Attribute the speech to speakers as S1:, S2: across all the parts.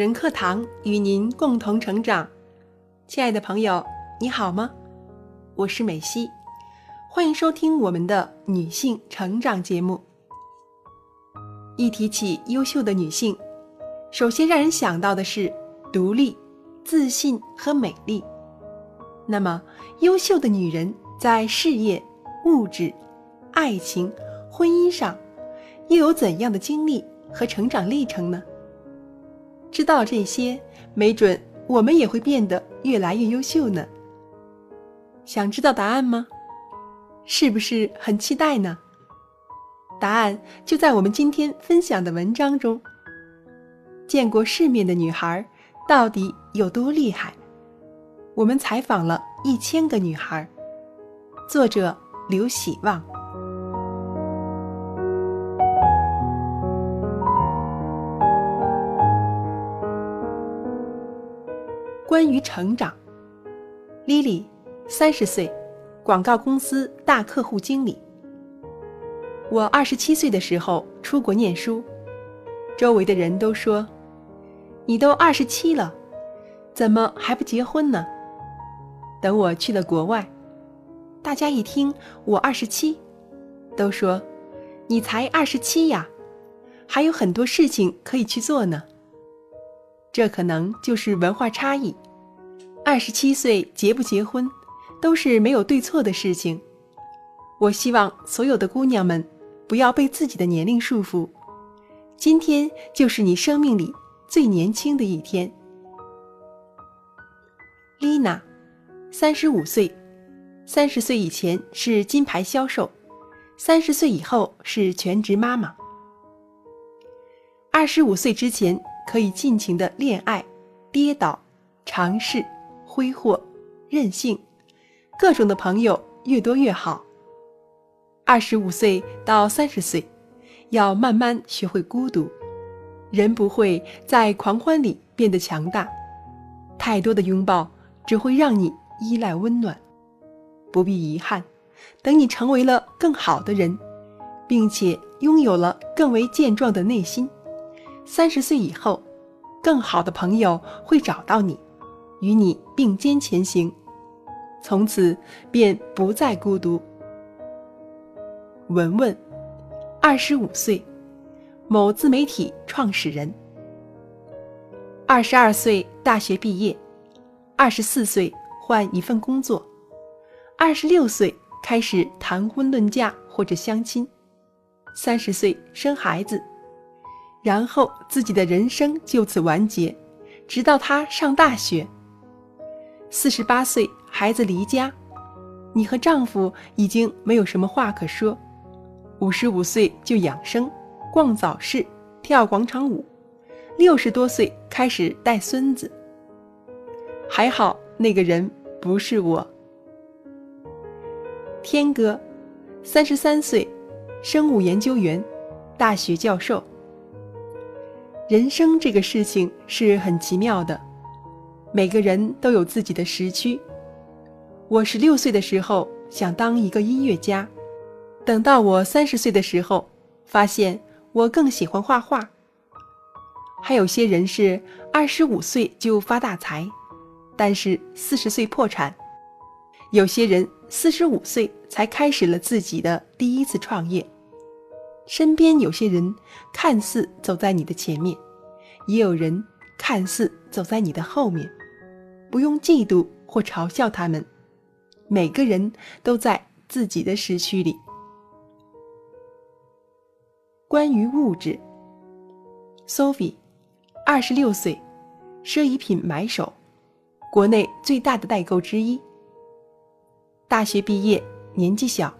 S1: 人课堂与您共同成长，亲爱的朋友，你好吗？我是美西，欢迎收听我们的女性成长节目。一提起优秀的女性，首先让人想到的是独立、自信和美丽。那么，优秀的女人在事业、物质、爱情、婚姻上，又有怎样的经历和成长历程呢？知道这些，没准我们也会变得越来越优秀呢。想知道答案吗？是不是很期待呢？答案就在我们今天分享的文章中。见过世面的女孩到底有多厉害？我们采访了一千个女孩。作者刘喜旺。关于成长，Lily，三十岁，广告公司大客户经理。我二十七岁的时候出国念书，周围的人都说：“你都二十七了，怎么还不结婚呢？”等我去了国外，大家一听我二十七，都说：“你才二十七呀，还有很多事情可以去做呢。”这可能就是文化差异。二十七岁结不结婚，都是没有对错的事情。我希望所有的姑娘们不要被自己的年龄束缚。今天就是你生命里最年轻的一天。丽娜，三十五岁，三十岁以前是金牌销售，三十岁以后是全职妈妈。二十五岁之前。可以尽情的恋爱、跌倒、尝试、挥霍、任性，各种的朋友越多越好。二十五岁到三十岁，要慢慢学会孤独，人不会在狂欢里变得强大，太多的拥抱只会让你依赖温暖。不必遗憾，等你成为了更好的人，并且拥有了更为健壮的内心。三十岁以后，更好的朋友会找到你，与你并肩前行，从此便不再孤独。文文，二十五岁，某自媒体创始人。二十二岁大学毕业，二十四岁换一份工作，二十六岁开始谈婚论嫁或者相亲，三十岁生孩子。然后自己的人生就此完结，直到他上大学。四十八岁，孩子离家，你和丈夫已经没有什么话可说。五十五岁就养生，逛早市，跳广场舞。六十多岁开始带孙子。还好那个人不是我。天哥，三十三岁，生物研究员，大学教授。人生这个事情是很奇妙的，每个人都有自己的时区。我十六岁的时候想当一个音乐家，等到我三十岁的时候，发现我更喜欢画画。还有些人是二十五岁就发大财，但是四十岁破产；有些人四十五岁才开始了自己的第一次创业。身边有些人看似走在你的前面，也有人看似走在你的后面，不用嫉妒或嘲笑他们。每个人都在自己的时区里。关于物质，Sophie，二十六岁，奢侈品买手，国内最大的代购之一。大学毕业，年纪小，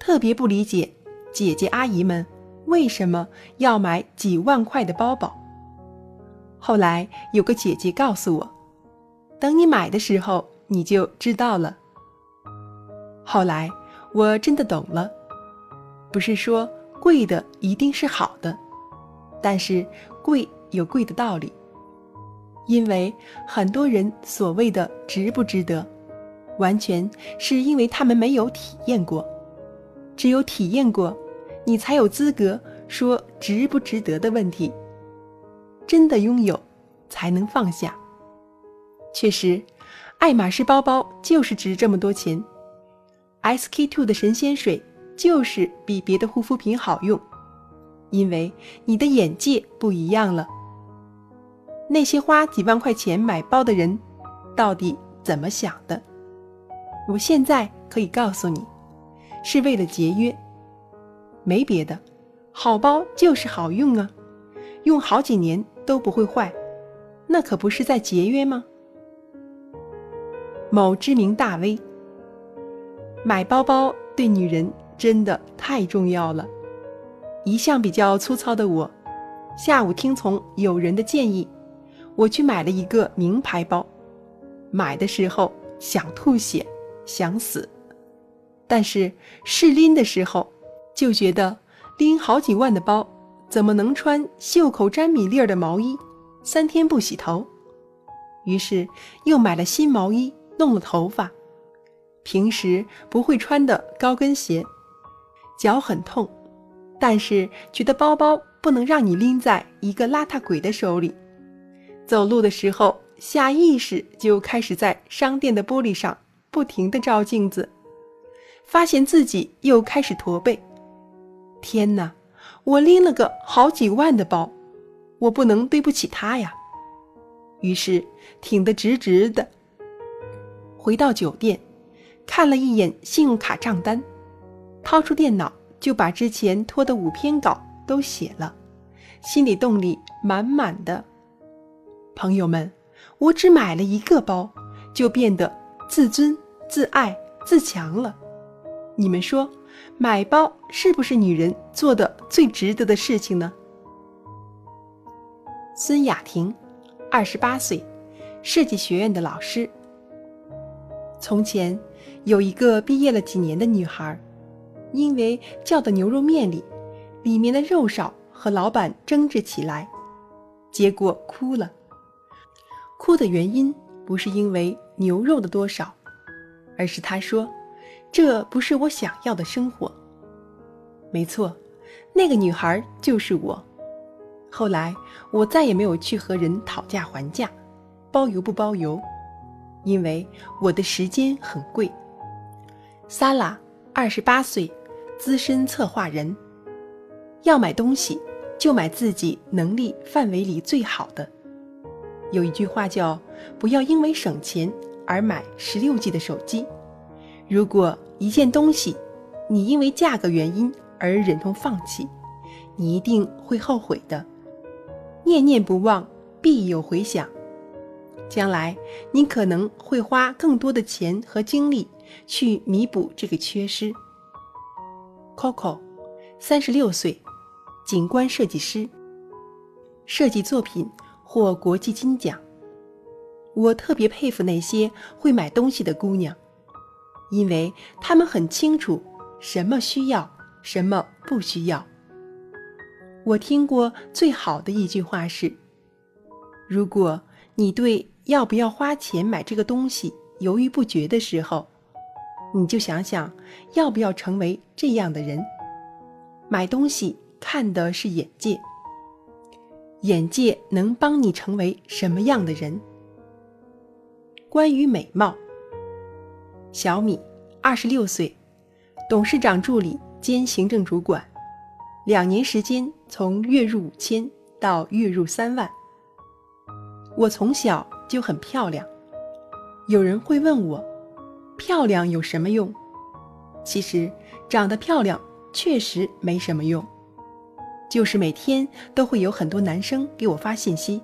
S1: 特别不理解。姐姐阿姨们为什么要买几万块的包包？后来有个姐姐告诉我，等你买的时候你就知道了。后来我真的懂了，不是说贵的一定是好的，但是贵有贵的道理。因为很多人所谓的值不值得，完全是因为他们没有体验过。只有体验过，你才有资格说值不值得的问题。真的拥有才能放下。确实，爱马仕包包就是值这么多钱，SK two 的神仙水就是比别的护肤品好用，因为你的眼界不一样了。那些花几万块钱买包的人，到底怎么想的？我现在可以告诉你，是为了节约，没别的。好包就是好用啊，用好几年都不会坏，那可不是在节约吗？某知名大 V，买包包对女人真的太重要了。一向比较粗糙的我，下午听从友人的建议。我去买了一个名牌包，买的时候想吐血，想死，但是试拎的时候就觉得拎好几万的包怎么能穿袖口沾米粒儿的毛衣，三天不洗头？于是又买了新毛衣，弄了头发，平时不会穿的高跟鞋，脚很痛，但是觉得包包不能让你拎在一个邋遢鬼的手里。走路的时候，下意识就开始在商店的玻璃上不停地照镜子，发现自己又开始驼背。天哪，我拎了个好几万的包，我不能对不起他呀！于是挺得直直的。回到酒店，看了一眼信用卡账单，掏出电脑就把之前拖的五篇稿都写了，心里动力满满的。朋友们，我只买了一个包，就变得自尊、自爱、自强了。你们说，买包是不是女人做的最值得的事情呢？孙雅婷，二十八岁，设计学院的老师。从前有一个毕业了几年的女孩，因为叫的牛肉面里里面的肉少，和老板争执起来，结果哭了。哭的原因不是因为牛肉的多少，而是他说：“这不是我想要的生活。”没错，那个女孩就是我。后来我再也没有去和人讨价还价，包邮不包邮，因为我的时间很贵。萨拉，二十八岁，资深策划人。要买东西，就买自己能力范围里最好的。有一句话叫“不要因为省钱而买十六 G 的手机”。如果一件东西你因为价格原因而忍痛放弃，你一定会后悔的。念念不忘，必有回响。将来你可能会花更多的钱和精力去弥补这个缺失。Coco，三十六岁，景观设计师，设计作品。获国际金奖，我特别佩服那些会买东西的姑娘，因为她们很清楚什么需要，什么不需要。我听过最好的一句话是：如果你对要不要花钱买这个东西犹豫不决的时候，你就想想要不要成为这样的人。买东西看的是眼界。眼界能帮你成为什么样的人？关于美貌，小米，二十六岁，董事长助理兼行政主管，两年时间从月入五千到月入三万。我从小就很漂亮。有人会问我，漂亮有什么用？其实，长得漂亮确实没什么用。就是每天都会有很多男生给我发信息，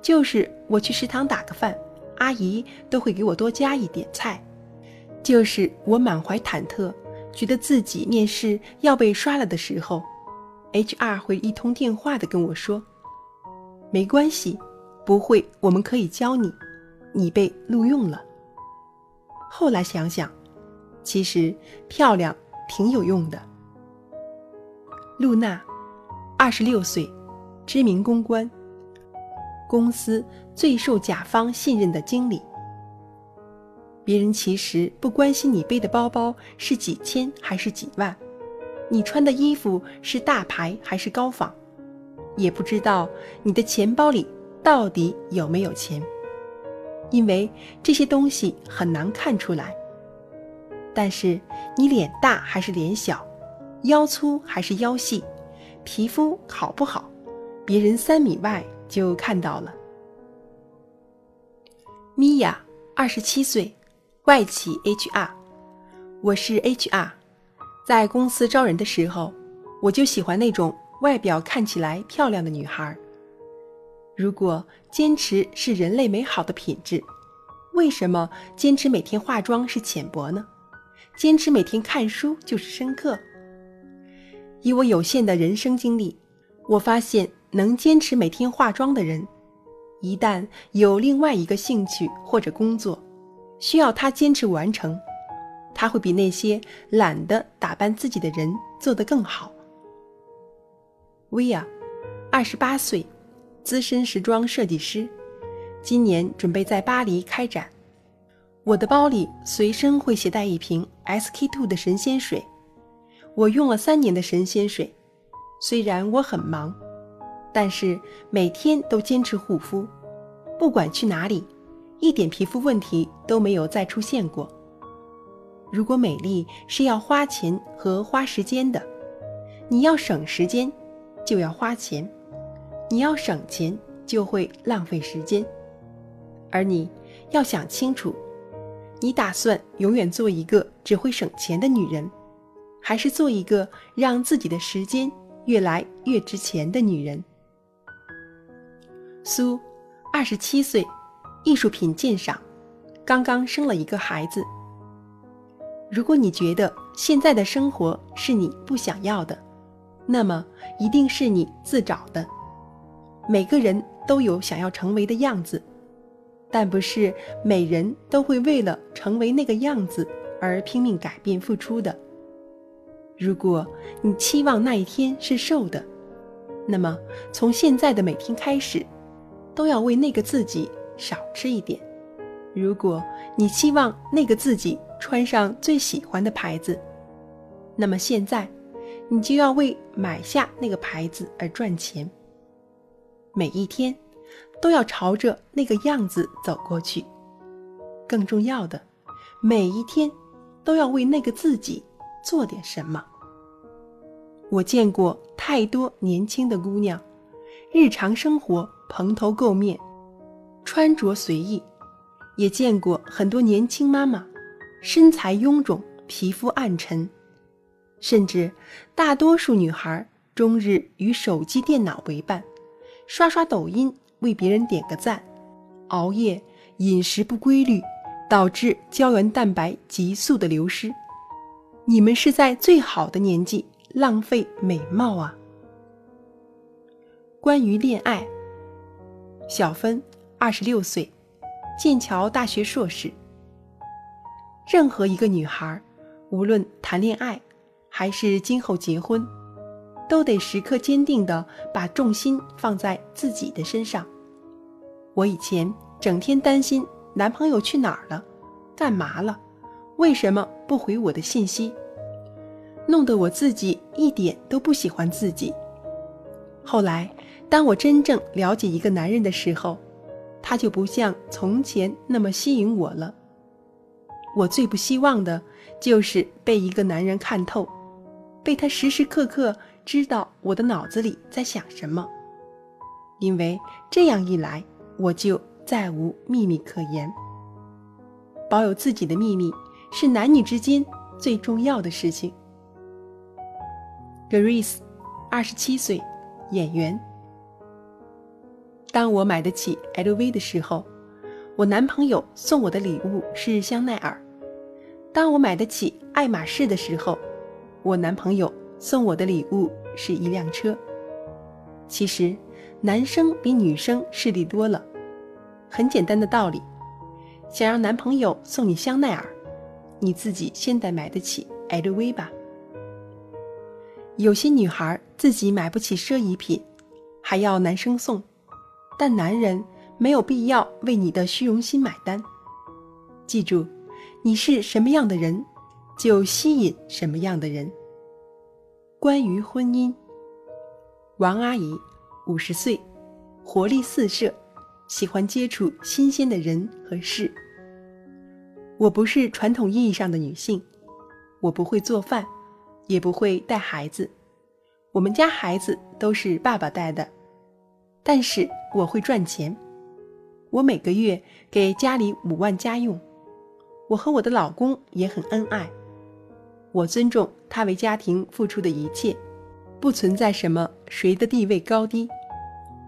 S1: 就是我去食堂打个饭，阿姨都会给我多加一点菜，就是我满怀忐忑，觉得自己面试要被刷了的时候，HR 会一通电话的跟我说：“没关系，不会，我们可以教你，你被录用了。”后来想想，其实漂亮挺有用的。露娜。二十六岁，知名公关，公司最受甲方信任的经理。别人其实不关心你背的包包是几千还是几万，你穿的衣服是大牌还是高仿，也不知道你的钱包里到底有没有钱，因为这些东西很难看出来。但是你脸大还是脸小，腰粗还是腰细，皮肤好不好，别人三米外就看到了。米娅，二十七岁，外企 HR。我是 HR，在公司招人的时候，我就喜欢那种外表看起来漂亮的女孩。如果坚持是人类美好的品质，为什么坚持每天化妆是浅薄呢？坚持每天看书就是深刻。以我有限的人生经历，我发现能坚持每天化妆的人，一旦有另外一个兴趣或者工作需要他坚持完成，他会比那些懒得打扮自己的人做得更好。薇娅，二十八岁，资深时装设计师，今年准备在巴黎开展。我的包里随身会携带一瓶 SK two 的神仙水，我用了三年的神仙水。虽然我很忙，但是每天都坚持护肤，不管去哪里，一点皮肤问题都没有再出现过。如果美丽是要花钱和花时间的，你要省时间，就要花钱；你要省钱，就会浪费时间。而你要想清楚。你打算永远做一个只会省钱的女人，还是做一个让自己的时间越来越值钱的女人？苏，二十七岁，艺术品鉴赏，刚刚生了一个孩子。如果你觉得现在的生活是你不想要的，那么一定是你自找的。每个人都有想要成为的样子。但不是每人都会为了成为那个样子而拼命改变付出的。如果你期望那一天是瘦的，那么从现在的每天开始，都要为那个自己少吃一点。如果你期望那个自己穿上最喜欢的牌子，那么现在你就要为买下那个牌子而赚钱。每一天。都要朝着那个样子走过去。更重要的，每一天都要为那个自己做点什么。我见过太多年轻的姑娘，日常生活蓬头垢面，穿着随意；也见过很多年轻妈妈，身材臃肿，皮肤暗沉，甚至大多数女孩终日与手机、电脑为伴，刷刷抖音。为别人点个赞，熬夜、饮食不规律，导致胶原蛋白急速的流失。你们是在最好的年纪浪费美貌啊！关于恋爱，小芬，二十六岁，剑桥大学硕士。任何一个女孩，无论谈恋爱还是今后结婚，都得时刻坚定地把重心放在自己的身上。我以前整天担心男朋友去哪儿了，干嘛了，为什么不回我的信息，弄得我自己一点都不喜欢自己。后来，当我真正了解一个男人的时候，他就不像从前那么吸引我了。我最不希望的就是被一个男人看透，被他时时刻刻知道我的脑子里在想什么，因为这样一来。我就再无秘密可言。保有自己的秘密是男女之间最重要的事情。Grace，二十七岁，演员。当我买得起 LV 的时候，我男朋友送我的礼物是香奈儿；当我买得起爱马仕的时候，我男朋友送我的礼物是一辆车。其实。男生比女生势利多了，很简单的道理。想让男朋友送你香奈儿，你自己现在买得起 LV 吧。有些女孩自己买不起奢侈品，还要男生送，但男人没有必要为你的虚荣心买单。记住，你是什么样的人，就吸引什么样的人。关于婚姻，王阿姨。五十岁，活力四射，喜欢接触新鲜的人和事。我不是传统意义上的女性，我不会做饭，也不会带孩子。我们家孩子都是爸爸带的，但是我会赚钱。我每个月给家里五万家用。我和我的老公也很恩爱。我尊重他为家庭付出的一切，不存在什么谁的地位高低。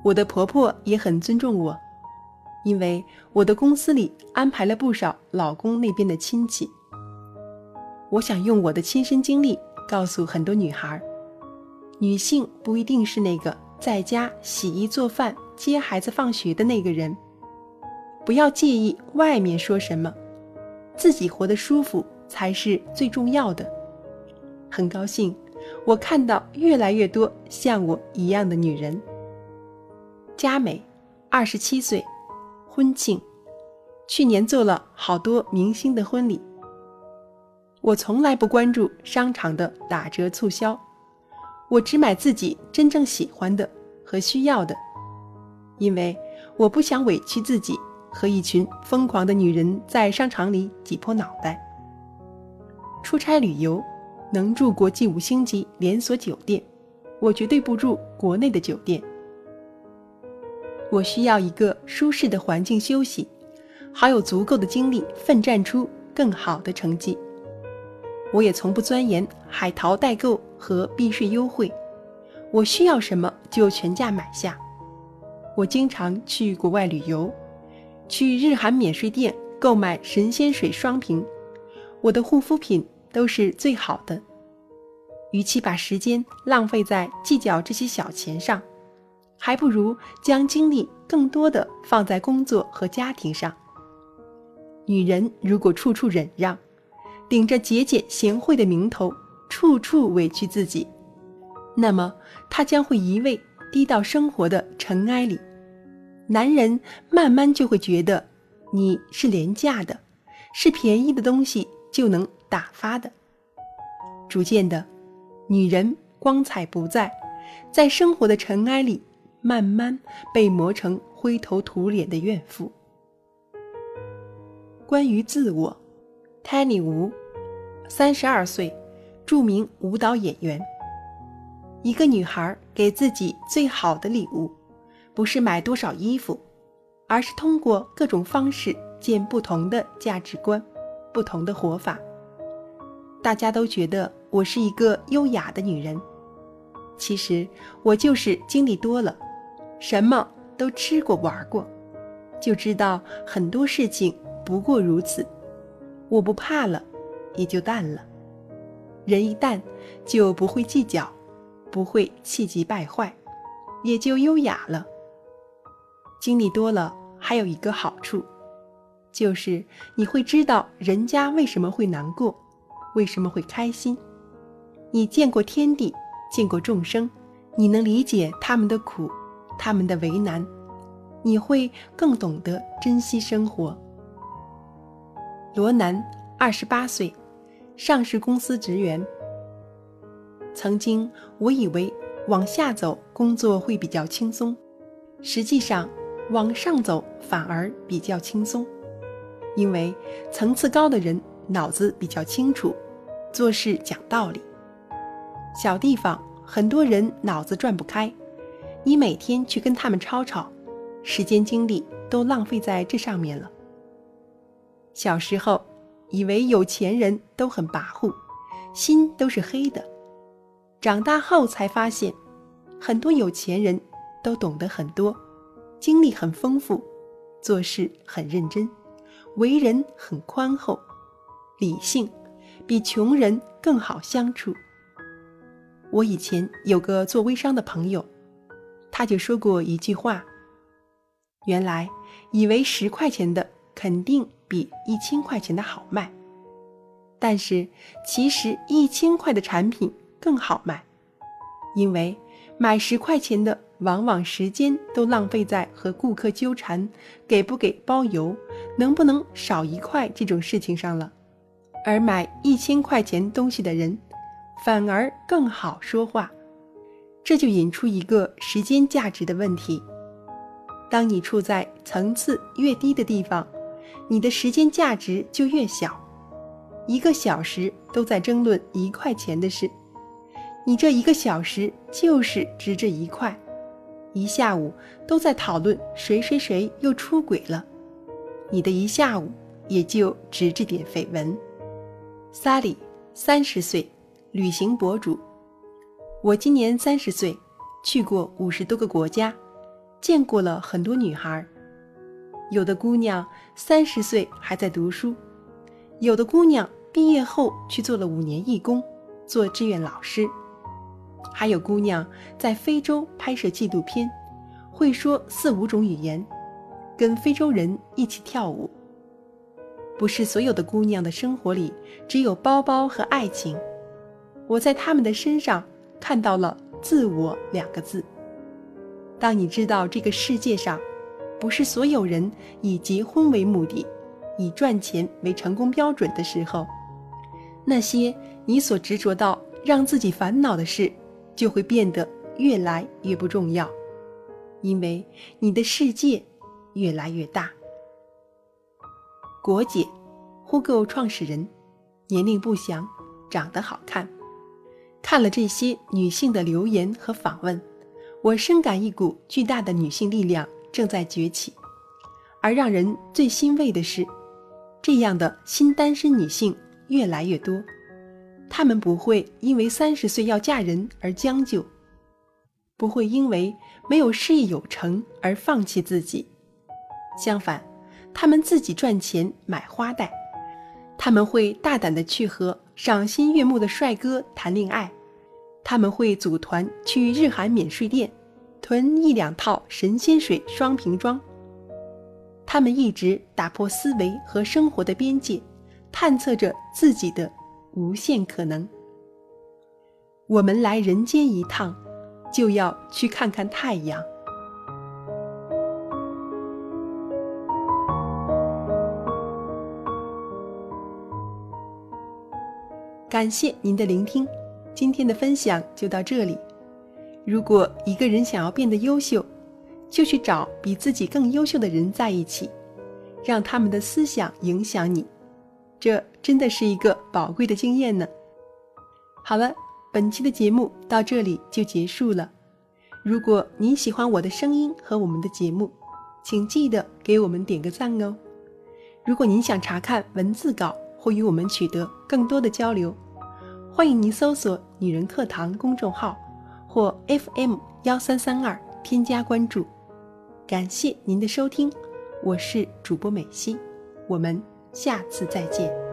S1: 我的婆婆也很尊重我。因为我的公司里安排了不少老公那边的亲戚，我想用我的亲身经历告诉很多女孩：女性不一定是那个在家洗衣做饭、接孩子放学的那个人，不要介意外面说什么，自己活得舒服才是最重要的。很高兴，我看到越来越多像我一样的女人。佳美，二十七岁。婚庆，去年做了好多明星的婚礼。我从来不关注商场的打折促销，我只买自己真正喜欢的和需要的，因为我不想委屈自己和一群疯狂的女人在商场里挤破脑袋。出差旅游能住国际五星级连锁酒店，我绝对不住国内的酒店。我需要一个舒适的环境休息，好有足够的精力奋战出更好的成绩。我也从不钻研海淘代购和避税优惠，我需要什么就全价买下。我经常去国外旅游，去日韩免税店购买神仙水双瓶，我的护肤品都是最好的。与其把时间浪费在计较这些小钱上。还不如将精力更多的放在工作和家庭上。女人如果处处忍让，顶着节俭贤惠的名头，处处委屈自己，那么她将会一味低到生活的尘埃里。男人慢慢就会觉得你是廉价的，是便宜的东西就能打发的。逐渐的，女人光彩不在，在生活的尘埃里。慢慢被磨成灰头土脸的怨妇。关于自我，Tanny 吴，三十二岁，著名舞蹈演员。一个女孩给自己最好的礼物，不是买多少衣服，而是通过各种方式见不同的价值观，不同的活法。大家都觉得我是一个优雅的女人，其实我就是经历多了。什么都吃过玩过，就知道很多事情不过如此。我不怕了，也就淡了。人一淡，就不会计较，不会气急败坏，也就优雅了。经历多了，还有一个好处，就是你会知道人家为什么会难过，为什么会开心。你见过天地，见过众生，你能理解他们的苦。他们的为难，你会更懂得珍惜生活。罗南，二十八岁，上市公司职员。曾经我以为往下走工作会比较轻松，实际上往上走反而比较轻松，因为层次高的人脑子比较清楚，做事讲道理。小地方很多人脑子转不开。你每天去跟他们吵吵，时间精力都浪费在这上面了。小时候以为有钱人都很跋扈，心都是黑的，长大后才发现，很多有钱人都懂得很多，经历很丰富，做事很认真，为人很宽厚，理性，比穷人更好相处。我以前有个做微商的朋友。他就说过一句话：“原来以为十块钱的肯定比一千块钱的好卖，但是其实一千块的产品更好卖，因为买十块钱的往往时间都浪费在和顾客纠缠给不给包邮、能不能少一块这种事情上了，而买一千块钱东西的人反而更好说话。”这就引出一个时间价值的问题：当你处在层次越低的地方，你的时间价值就越小。一个小时都在争论一块钱的事，你这一个小时就是值这一块；一下午都在讨论谁谁谁又出轨了，你的一下午也就值这点绯闻。萨里，三十岁，旅行博主。我今年三十岁，去过五十多个国家，见过了很多女孩。有的姑娘三十岁还在读书。有的姑娘毕业后去做了五年义工，做志愿老师；还有姑娘在非洲拍摄纪录片，会说四五种语言，跟非洲人一起跳舞。不是所有的姑娘的生活里只有包包和爱情，我在她们的身上看到了“自我”两个字。当你知道这个世界上，不是所有人以结婚为目的。以赚钱为成功标准的时候，那些你所执着到让自己烦恼的事，就会变得越来越不重要，因为你的世界越来越大。果姐，，Hugo 创始人，年龄不详，长得好看。看了这些女性的留言和访问，我深感一股巨大的女性力量正在崛起，而让人最欣慰的是。这样的新单身女性越来越多，她们不会因为三十岁要嫁人而将就，不会因为没有事业有成而放弃自己。相反，他们自己赚钱买花戴，他们会大胆的去和赏心悦目的帅哥谈恋爱，他们会组团去日韩免税店囤一两套神仙水双瓶装。他们一直打破思维和生活的边界，探测着自己的无限可能。我们来人间一趟，就要去看看太阳。感谢您的聆听，今天的分享就到这里。如果一个人想要变得优秀，就去找比自己更优秀的人在一起，让他们的思想影响你，这真的是一个宝贵的经验呢。好了，本期的节目到这里就结束了。如果您喜欢我的声音和我们的节目，请记得给我们点个赞哦。如果您想查看文字稿或与我们取得更多的交流，欢迎您搜索“女人课堂”公众号或 FM 幺三三二添加关注。感谢您的收听，我是主播美西，我们下次再见。